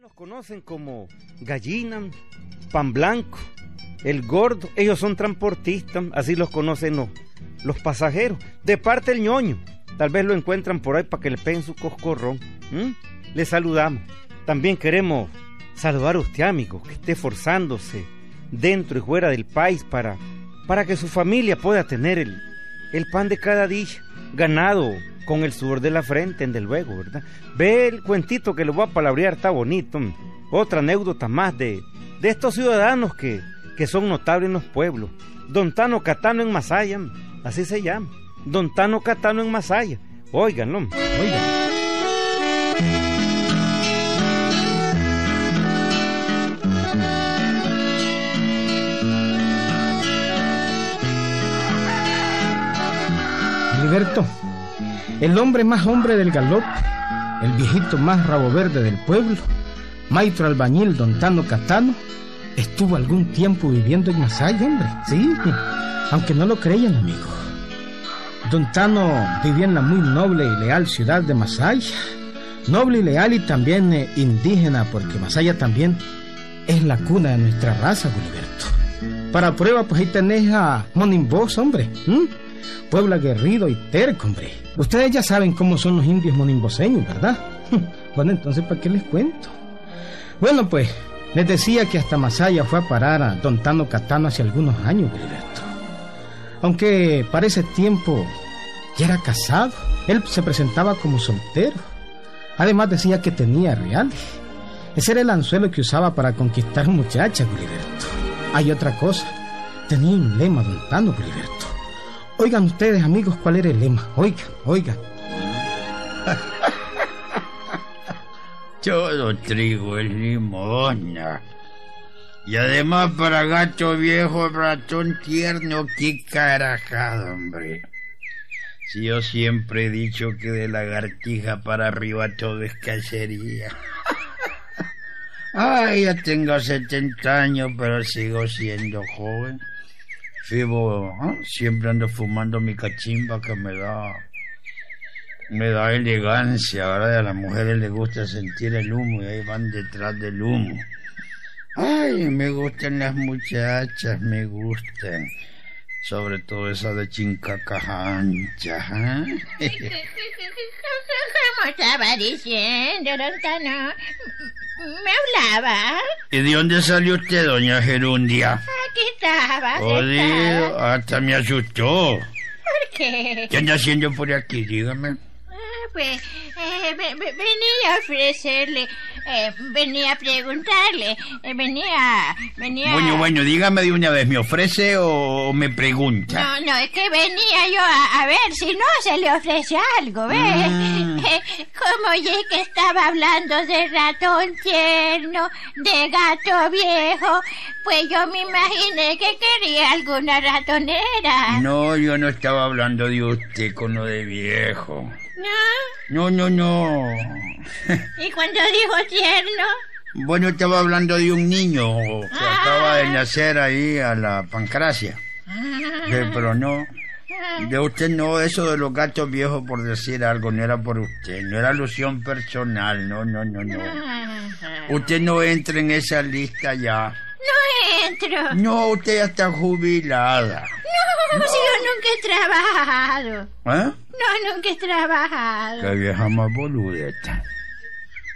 Los conocen como gallina, pan blanco, el gordo. Ellos son transportistas, así los conocen los, los pasajeros. De parte el ñoño. Tal vez lo encuentran por ahí para que le peguen su coscorrón. ¿Mm? Le saludamos. También queremos saludar a usted, amigo, que esté forzándose dentro y fuera del país para, para que su familia pueda tener el, el pan de cada día ganado con el sudor de la frente, en del luego, ¿verdad? Ve el cuentito que le voy a palabrear, está bonito. Otra anécdota más de, de estos ciudadanos que, que son notables en los pueblos. Don Tano Catano en Masaya, así se llama. Don Tano Catano en Masaya. Óiganlo, oigan. Liberto, el hombre más hombre del galop, el viejito más rabo verde del pueblo, maestro albañil Don Tano Catano, estuvo algún tiempo viviendo en Masaya, hombre, sí, aunque no lo creían, amigo. Don Tano vivía en la muy noble y leal ciudad de Masaya, noble y leal y también eh, indígena, porque Masaya también es la cuna de nuestra raza, Gilberto. Para prueba, pues ahí tenés a Monimbos, hombre. Pueblo aguerrido y terco, hombre. Ustedes ya saben cómo son los indios monimboseños, ¿verdad? Bueno, entonces, ¿para qué les cuento? Bueno, pues, les decía que hasta Masaya fue a parar a Don Tano Catano hace algunos años, Gilberto. Aunque para ese tiempo ya era casado, él se presentaba como soltero. Además decía que tenía reales. Ese era el anzuelo que usaba para conquistar muchachas, Gilberto. Hay otra cosa. Tenía un lema, Don Tano, Gilberto. Oigan ustedes, amigos, cuál era el lema. Oigan, oigan. Todo trigo es limosna. Y además para gato viejo, ratón tierno, qué carajada, hombre. Si yo siempre he dicho que de lagartija para arriba todo es cacería. Ay, ya tengo 70 años, pero sigo siendo joven. Vivo, ¿ah? siempre ando fumando mi cachimba que me da me da elegancia, ¿verdad? A las mujeres les gusta sentir el humo y ahí van detrás del humo. Ay, me gustan las muchachas, me gustan. Sobre todo esa de chincacas anchas, ¿eh? ¿Cómo estaba diciendo, don Tano? ¿Me hablaba? ¿Y de dónde salió usted, doña Gerundia? Aquí estaba. Jodido, hasta me asustó. ¿Por qué? ¿Qué anda haciendo por aquí? Dígame. Ah, pues eh, ve- ve- venía a ofrecerle, eh, venía a preguntarle, eh, venía, venía... Bueno, bueno, dígame de una vez, ¿me ofrece o me pregunta? No, no, es que venía yo a, a ver si no se le ofrece algo, ¿ves? Como oye que estaba hablando de ratón tierno, de gato viejo, pues yo me imaginé que quería alguna ratonera. No, yo no estaba hablando de usted con lo de viejo. ¿No? No, no, no. ¿Y cuando dijo tierno? Bueno, estaba hablando de un niño que Ah. acaba de nacer ahí a la pancracia. Ah, Sí, pero no. ah. De usted no, eso de los gatos viejos por decir algo, no era por usted, no era alusión personal, no, no, no, no. Ajá. Usted no entra en esa lista ya. No entro. No, usted ya está jubilada. No, si yo nunca he trabajado. ¿Eh? No, nunca he trabajado. Qué vieja más boludeta.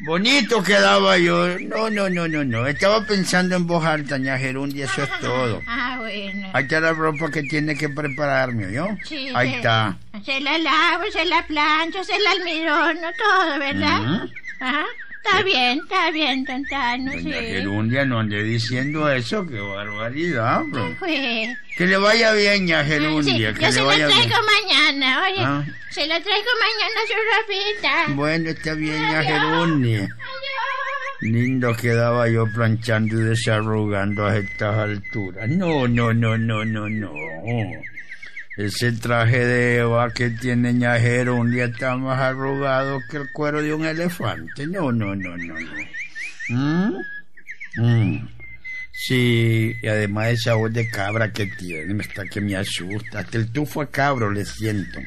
Bonito quedaba yo. No, no, no, no, no. Estaba pensando en voz alta, ña Gerundia, eso es todo. Ah, bueno. Ahí está la ropa que tiene que prepararme, ¿yo? Sí, Ahí se- está. Se la lavo, se la plancho, se la almidono, todo, ¿verdad? Ujú. Ajá. Está bien, está bien, Tantano, sí. Doña Gerundia, no ande diciendo eso, qué barbaridad, hombre. Pues, Que le vaya bien, ña sí, Gerundia, que yo le se la vaya traigo bien. mañana, oye. Ah. Se la traigo mañana su ropita. Bueno, está bien, ña Adiós. Gerundia. Adiós. Lindo quedaba yo planchando y desarrugando a estas alturas. No, no, no, no, no, no. Ese traje de Eva que tiene ñajero un día está más arrugado que el cuero de un elefante. No, no, no, no, no. ¿Mm? Mm. Sí, y además esa voz de cabra que tiene, me está que me asusta. Hasta el tufo a cabro le siento.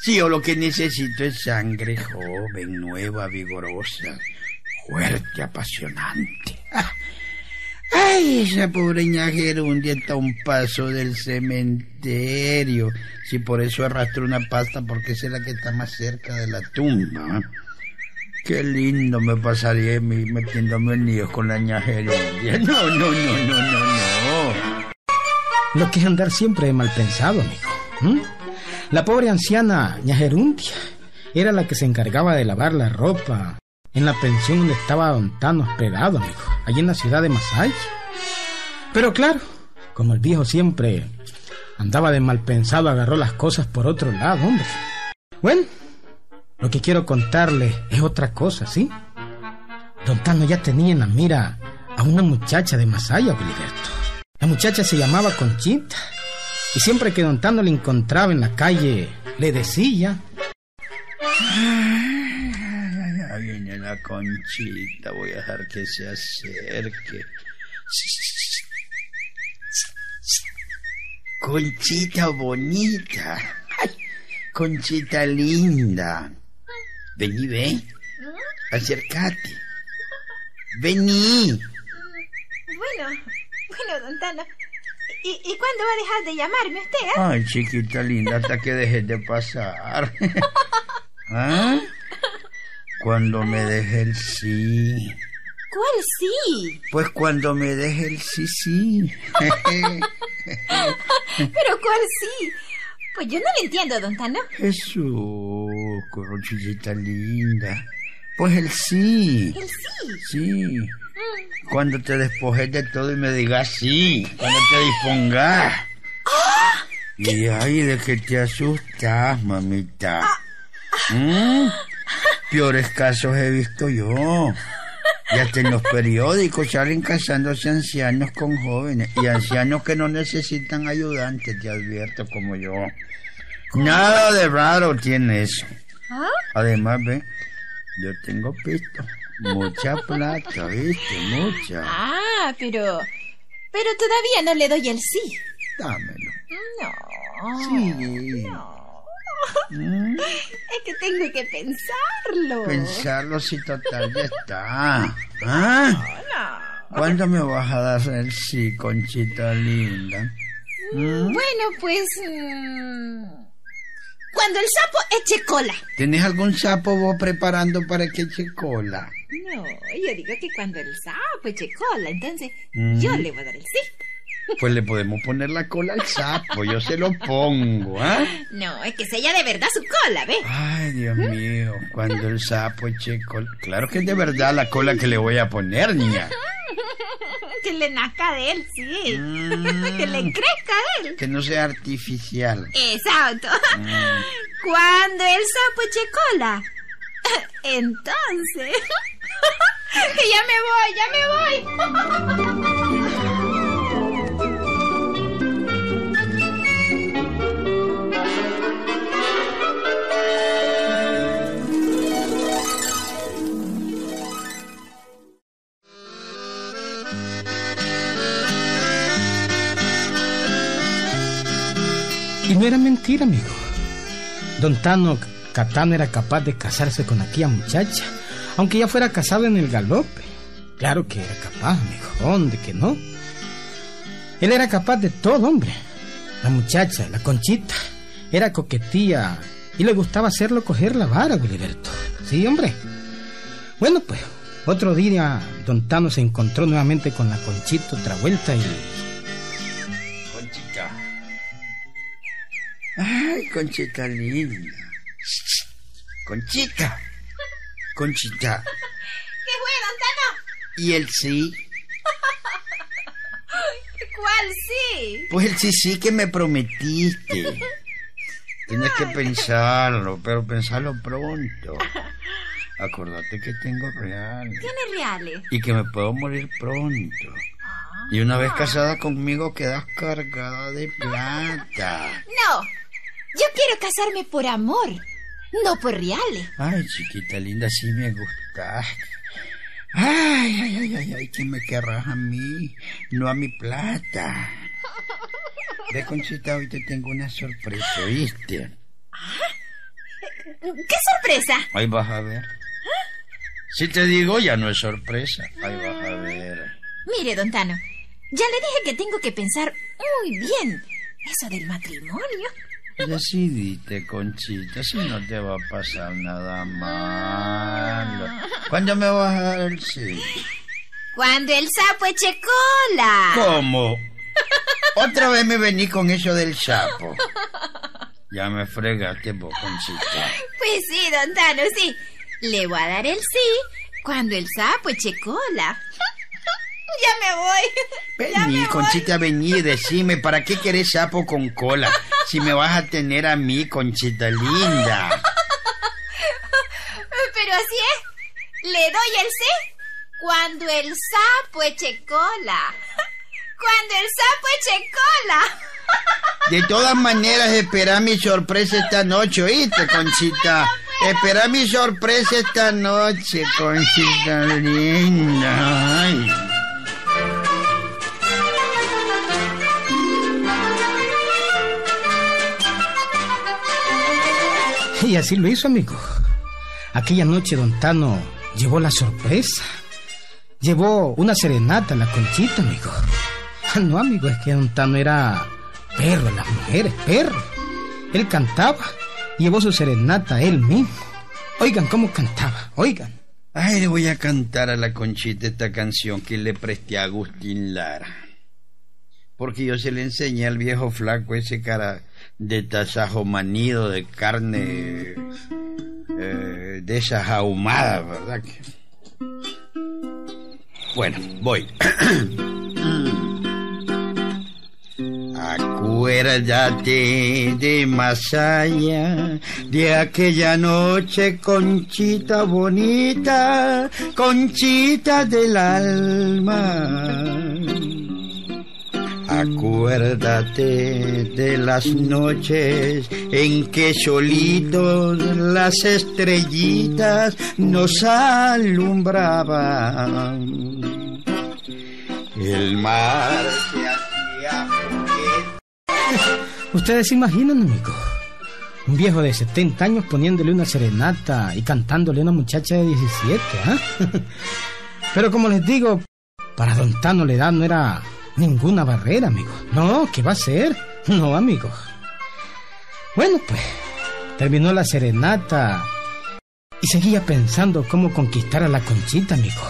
Sí, yo lo que necesito es sangre joven, nueva, vigorosa, fuerte, apasionante. Ah. Ay, esa pobre Gerundia está a un paso del cementerio. Si por eso arrastra una pasta, porque es la que está más cerca de la tumba. Qué lindo me pasaría metiéndome en líos con la Gerundia. No, no, no, no, no, no. Lo que es andar siempre mal pensado, amigo. La pobre anciana Gerundia era la que se encargaba de lavar la ropa en la pensión donde estaba Don Tano hospedado, amigo, allí en la ciudad de Masaya. Pero claro, como el viejo siempre andaba de mal pensado, agarró las cosas por otro lado, hombre. Bueno, lo que quiero contarle es otra cosa, ¿sí? Don Tano ya tenía en la mira a una muchacha de Masaya, Gilberto. La muchacha se llamaba Conchita. Y siempre que Don Tano le encontraba en la calle, le decía... la conchita, voy a dejar que se acerque. Conchita bonita. conchita linda. Vení, ve. Acércate. Vení. Bueno, bueno, don Tano. ¿Y, ¿Y cuándo va a dejar de llamarme usted? Eh? Ay, chiquita linda, hasta que dejes de pasar. ¿Ah? Cuando me deje el sí. ¿Cuál sí? Pues cuando me deje el sí, sí. ¿Pero cuál sí? Pues yo no lo entiendo, don Tano. Jesús, corochillita linda. Pues el sí. ¿El sí? Sí. Mm. Cuando te despojes de todo y me digas sí. Cuando te dispongas. ¡Ah! Y ay, de que te asustas, mamita. Ah. ¿Mm? Peores casos he visto yo. Y hasta en los periódicos salen casándose ancianos con jóvenes y ancianos que no necesitan ayudantes, te advierto, como yo. Nada de raro tiene eso. ¿Ah? Además, ve, yo tengo pisto, mucha plata, ¿viste? Mucha. Ah, pero. Pero todavía no le doy el sí. Dámelo. No. Sí. No. ¿Mm? Es que tengo que pensarlo. Pensarlo si total ya está. ¿Ah? ¿Cuándo me vas a dar el sí, conchita linda? ¿Mm? Bueno, pues... Mm, cuando el sapo eche cola. ¿Tienes algún sapo vos preparando para que eche cola? No, yo digo que cuando el sapo eche cola, entonces yo le voy a dar el sí. Pues le podemos poner la cola al sapo, yo se lo pongo, ¿ah? No, es que sella de verdad su cola, ¿ves? Ay, Dios mío, cuando el sapo eche cola. Claro que es de verdad la cola que le voy a poner, niña. que le nazca de él, sí. Mm. que le crezca de él. Que no sea artificial. Exacto. Mm. Cuando el sapo eche cola. Entonces. que ya me voy, ya me voy. Era mentira, amigo. Don Tano Catano era capaz de casarse con aquella muchacha, aunque ya fuera casado en el galope. Claro que era capaz, amigo. ¿Dónde que no? Él era capaz de todo, hombre. La muchacha, la conchita, era coquetía y le gustaba hacerlo coger la vara, Gilberto. Sí, hombre. Bueno, pues, otro día Don Tano se encontró nuevamente con la conchita otra vuelta y Ay, Conchita linda. Conchita. Conchita. ¿Qué fue, don Tano? ¿Y el sí? ¿Cuál sí? Pues el sí sí que me prometiste. Tienes que pensarlo, pero pensarlo pronto. Acordate que tengo reales. ¿Tienes reales? Y que me puedo morir pronto. Ah. Y una vez casada conmigo quedas cargada de plata. No, yo quiero casarme por amor, no por reales. Ay, chiquita linda, sí me gusta. Ay, ay, ay, ay, ay, que me querrás a mí, no a mi plata. Ve, Conchita, hoy te tengo una sorpresa, ¿viste? ¿Qué sorpresa? Ahí vas a ver. Si te digo, ya no es sorpresa. Ahí vas a ver. Mire, don Tano, ya le dije que tengo que pensar muy bien eso del matrimonio. Decidite, Conchita, si no te va a pasar nada malo. ¿Cuándo me vas a dar el sí? Cuando el sapo eche cola. ¿Cómo? Otra vez me vení con eso del sapo. Ya me fregaste vos, Conchita. Pues sí, don Tano, sí. Le voy a dar el sí cuando el sapo eche cola. Ya me voy. Ya Vení, voy. Conchita, vení y decime, ¿para qué querés sapo con cola? Si me vas a tener a mí, Conchita linda. Pero así es. Le doy el sí cuando el sapo eche cola. Cuando el sapo eche cola. De todas maneras, espera mi sorpresa esta noche, ¿oíste, Conchita? Espera mi sorpresa esta noche, Conchita linda. Ay. Y así lo hizo, amigo. Aquella noche don Tano llevó la sorpresa. Llevó una serenata a la conchita, amigo. Ah, No, amigo, es que don Tano era perro, las mujeres, perro. Él cantaba, llevó su serenata él mismo. Oigan cómo cantaba, oigan. Ay, le voy a cantar a la Conchita esta canción que le presté a Agustín Lara. Porque yo se le enseñé al viejo flaco ese cara de tasajo manido de carne eh, de esas ahumadas, ¿verdad? Bueno, voy. Acuérdate de allá de aquella noche, conchita bonita, conchita del alma. Acuérdate de las noches en que solitos las estrellitas nos alumbraban. El mar se hacía. Ustedes se imaginan, amigo. Un viejo de 70 años poniéndole una serenata y cantándole a una muchacha de 17, ¿ah? Pero como les digo, para don Tano la edad no era ninguna barrera, amigo. No, ¿qué va a ser? No, amigo. Bueno, pues, terminó la serenata y seguía pensando cómo conquistar a la conchita, amigo.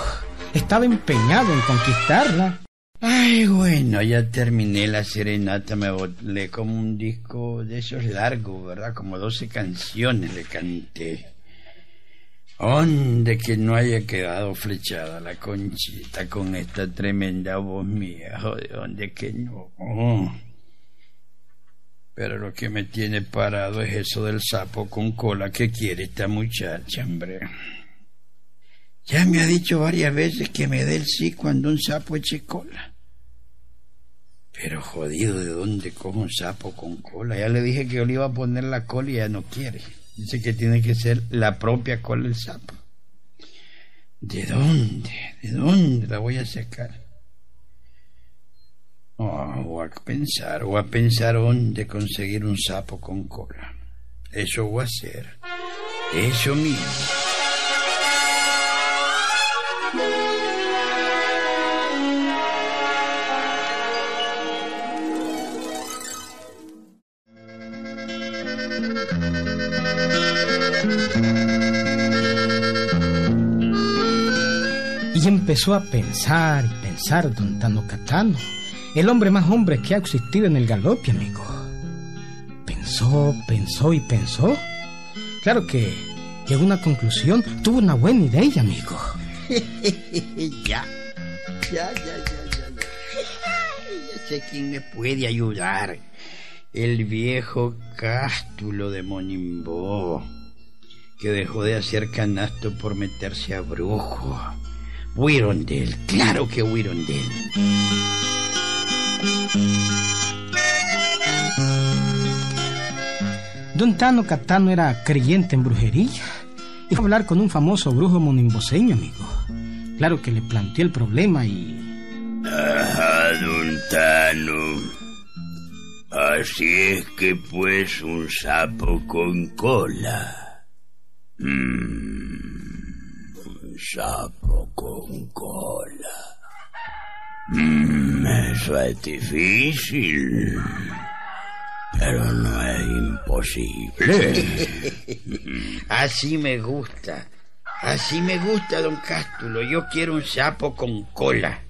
Estaba empeñado en conquistarla. Ay, bueno, ya terminé la serenata, me volé como un disco de esos largos, ¿verdad? Como 12 canciones le canté. ¿Dónde que no haya quedado flechada la conchita con esta tremenda voz mía? Joder, ¿dónde que no? Pero lo que me tiene parado es eso del sapo con cola que quiere esta muchacha, hombre. Ya me ha dicho varias veces que me dé el sí cuando un sapo eche cola. Pero jodido, ¿de dónde cojo un sapo con cola? Ya le dije que yo le iba a poner la cola y ya no quiere. Dice que tiene que ser la propia cola del sapo. ¿De dónde? ¿De dónde la voy a sacar? Oh, voy a pensar, voy a pensar dónde conseguir un sapo con cola. Eso voy a hacer. Eso mismo. Empezó a pensar y pensar don Tano Catano, el hombre más hombre que ha existido en el galope, amigo. Pensó, pensó y pensó. Claro que llegó a una conclusión, tuvo una buena idea, amigo. ya, ya, ya, ya, ya, ya. Sé quién me puede ayudar. El viejo cástulo de Monimbó, que dejó de hacer canasto por meterse a brujo. Wirondel, claro que Wirondel. Don Tano Catano era creyente en brujería y fue a hablar con un famoso brujo monimboseño, amigo. Claro que le planteó el problema y... Ajá, don Tano. Así es que pues un sapo con cola. Mm, sapo con cola. Mm, eso es difícil, pero no es imposible. Así me gusta. Así me gusta, don Cástulo. Yo quiero un sapo con cola.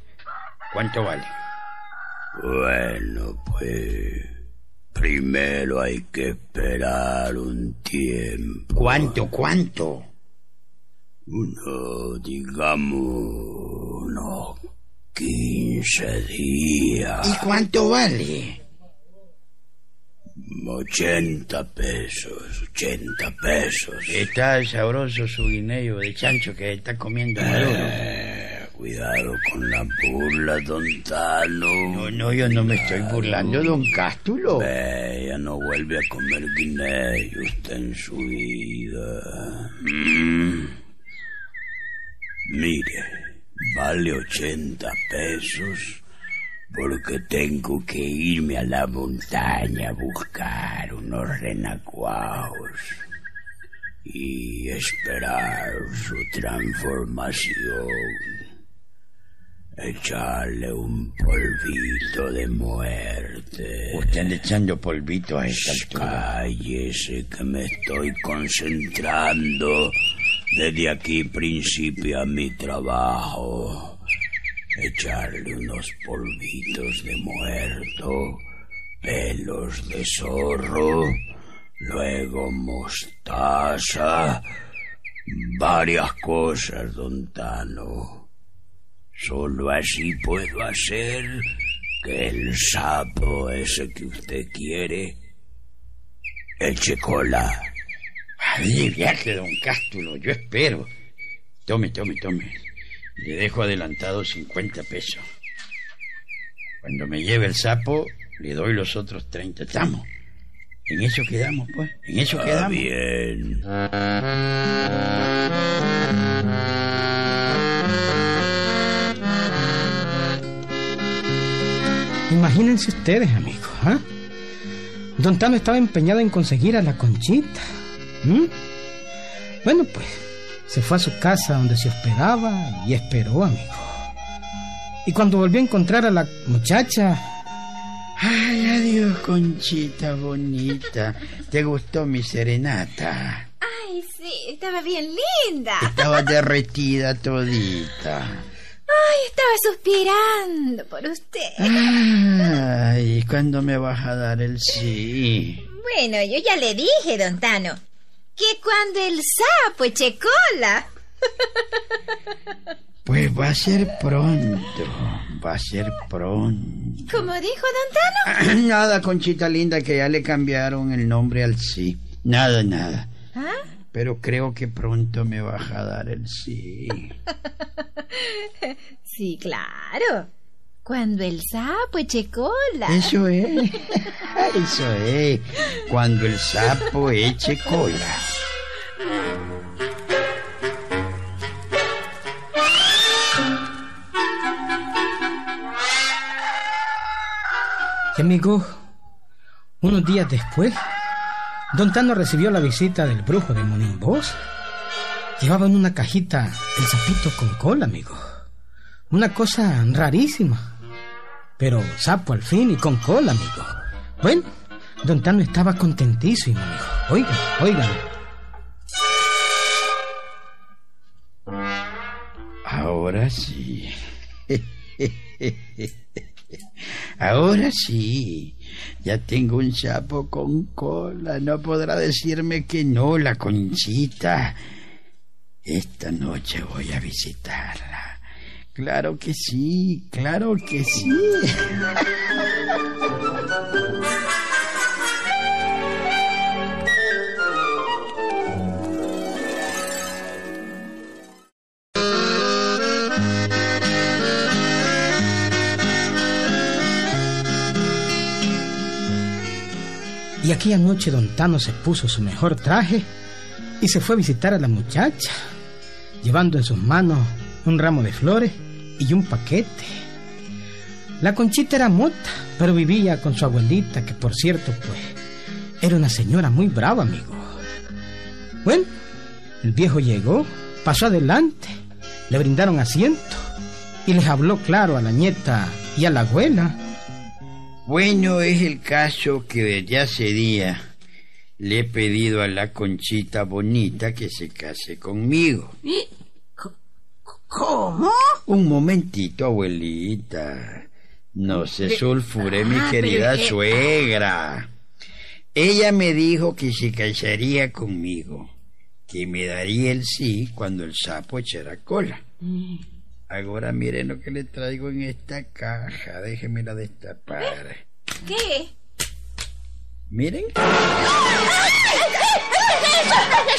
¿Cuánto vale? Bueno, pues primero hay que esperar un tiempo. ¿Cuánto, cuánto? Uno, digamos, unos 15 días. ¿Y cuánto vale? 80 pesos, 80 pesos. Está sabroso su guineo de chancho que está comiendo maduro. Eh, cuidado con la burla, don Tano. No, no, yo no me estoy burlando, don Cástulo. Ella no vuelve a comer guineo usted en su vida. Mm. Mire, vale 80 pesos porque tengo que irme a la montaña a buscar unos renacuaos y esperar su transformación. Echarle un polvito de muerte. Usted echando polvito a esta. Cállese que me estoy concentrando desde aquí principio a mi trabajo. Echarle unos polvitos de muerto, pelos de zorro, luego mostaza, varias cosas, don Tano. Solo así puedo hacer que el sapo ese que usted quiere eche cola. Aliviate, don Cástulo, yo espero. Tome, tome, tome. Le dejo adelantado 50 pesos. Cuando me lleve el sapo, le doy los otros 30. ¿Estamos? En eso quedamos, pues. En eso Está quedamos. bien. Imagínense ustedes, amigos, ¿ah? Don Tano estaba empeñado en conseguir a la conchita. ¿M? Bueno, pues, se fue a su casa donde se hospedaba y esperó, amigo. Y cuando volvió a encontrar a la muchacha, Ay, adiós, conchita bonita. ¿Te gustó mi serenata? Ay, sí, estaba bien linda. Estaba derretida todita. Ay, estaba suspirando por usted. Ay, ¿cuándo me vas a dar el sí? Bueno, yo ya le dije, don Tano, que cuando el sapo eche cola. Pues va a ser pronto, va a ser pronto. Como dijo don Tano. Nada, Conchita linda, que ya le cambiaron el nombre al sí. Nada, nada. ¿Ah? Pero creo que pronto me vas a dar el sí. Sí, claro. Cuando el sapo eche cola. Eso es. Eso es. Cuando el sapo eche cola. y amigos, unos días después, Don Tano recibió la visita del brujo de Monimbós. Llevaba en una cajita el sapito con cola, amigo. Una cosa rarísima. Pero sapo al fin y con cola, amigo. Bueno, Don Tano estaba contentísimo, amigo. Oigan, oigan. Ahora sí. Ahora sí. Ya tengo un sapo con cola. No podrá decirme que no, la conchita. Esta noche voy a visitarla. Claro que sí, claro que sí. Y aquella noche Don Tano se puso su mejor traje y se fue a visitar a la muchacha, llevando en sus manos un ramo de flores y un paquete. La conchita era mota, pero vivía con su abuelita, que por cierto, pues, era una señora muy brava, amigo. Bueno, el viejo llegó, pasó adelante le brindaron asiento y les habló claro a la nieta y a la abuela. Bueno, es el caso que desde hace día le he pedido a la conchita bonita que se case conmigo. ¿Cómo? Un momentito, abuelita. No se sulfure, mi Ah, querida suegra. Ella me dijo que se casaría conmigo, que me daría el sí cuando el sapo echara cola. Mm. Ahora miren lo que le traigo en esta caja, déjemela destapar. ¿Qué? Miren.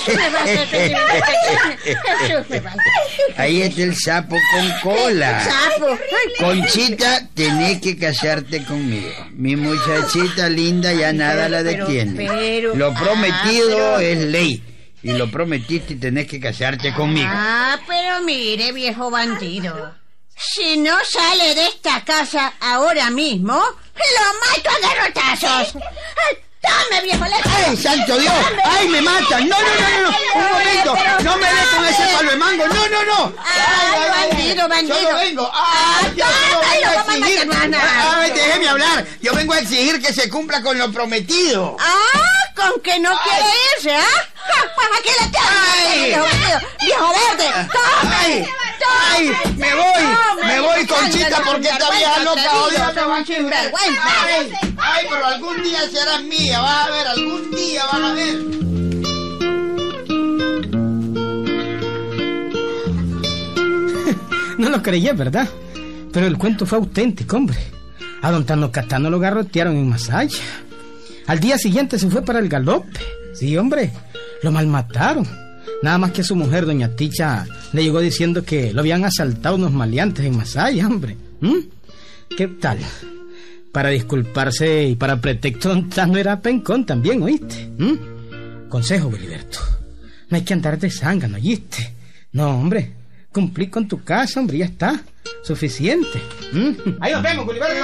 Ahí está el sapo con cola. Sapo. Conchita, tenés que casarte conmigo. Mi muchachita linda ya nada la detiene. lo prometido ah, pero- es ley. Y lo prometiste y tenés que casarte conmigo. Ah, pero mire, viejo bandido. Si no sale de esta casa ahora mismo, lo mato a garrotazos. Ay, ¡Dame, viejo! ¡Ay, santo Dios! ¡Ay, me matan! ¡No, no, no, no! no. ¡Un momento! ¡No me con ese palo de mango! ¡No, no, no! Ay, bandido, bandido. Yo no vengo. ¡Ay, yo no vengo a exigir! ¡Ay, déjeme hablar! Yo vengo a exigir que se cumpla con lo prometido. ¡Ah! ¿Con que no quiere irse, ah? Ah, Pues aquí la Ay. tengo, viejo bandido. ¡Viejo verde! ¡Ay! ¡Ay! ¡Me voy! ¡Me voy, Conchita, porque esta vieja loca odia va a sinvergüenza. ¡Ay! ¡Ay, pero algún día serás mía! Vas a ver, algún día vas a ver. No lo creía, ¿verdad? Pero el cuento fue auténtico, hombre. A don Tano Catano lo garrotearon en Masaya. Al día siguiente se fue para el galope. Sí, hombre, lo malmataron. Nada más que su mujer, doña Ticha, le llegó diciendo que lo habían asaltado unos maleantes en Masaya, hombre. ¿Mm? ¿Qué tal? Para disculparse y para pretexto, Tano era pencón también, ¿oíste? ¿Mm? Consejo, Beliberto. No hay que andar de zángano, ¿oíste? No, hombre. Cumplí con tu casa, hombre, ya está. Suficiente. ¿Mm? Ahí nos vemos, Boliberto.